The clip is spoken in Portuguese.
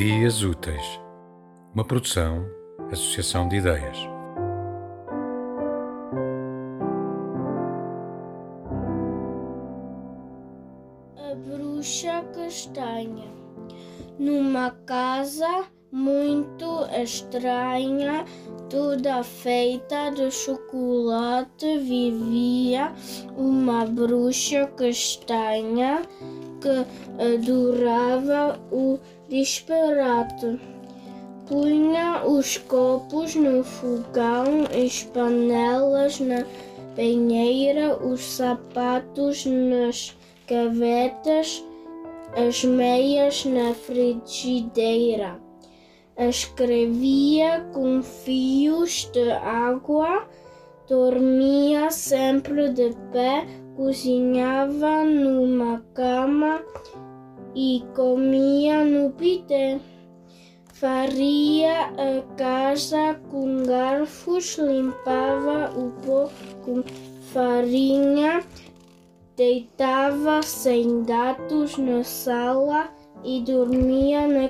Dias Úteis, uma produção, associação de ideias. A bruxa castanha. Numa casa muito estranha, toda feita de chocolate, vivia uma bruxa castanha que adorava o disparate. Punha os copos no fogão, as panelas na banheira, os sapatos nas gavetas, as meias na frigideira. Escrevia com fios de água, dormia sempre de pé, cozinhava numa cama e comia no pité. Faria a casa com garfos, limpava o pó com farinha, deitava sem gatos na sala e dormia na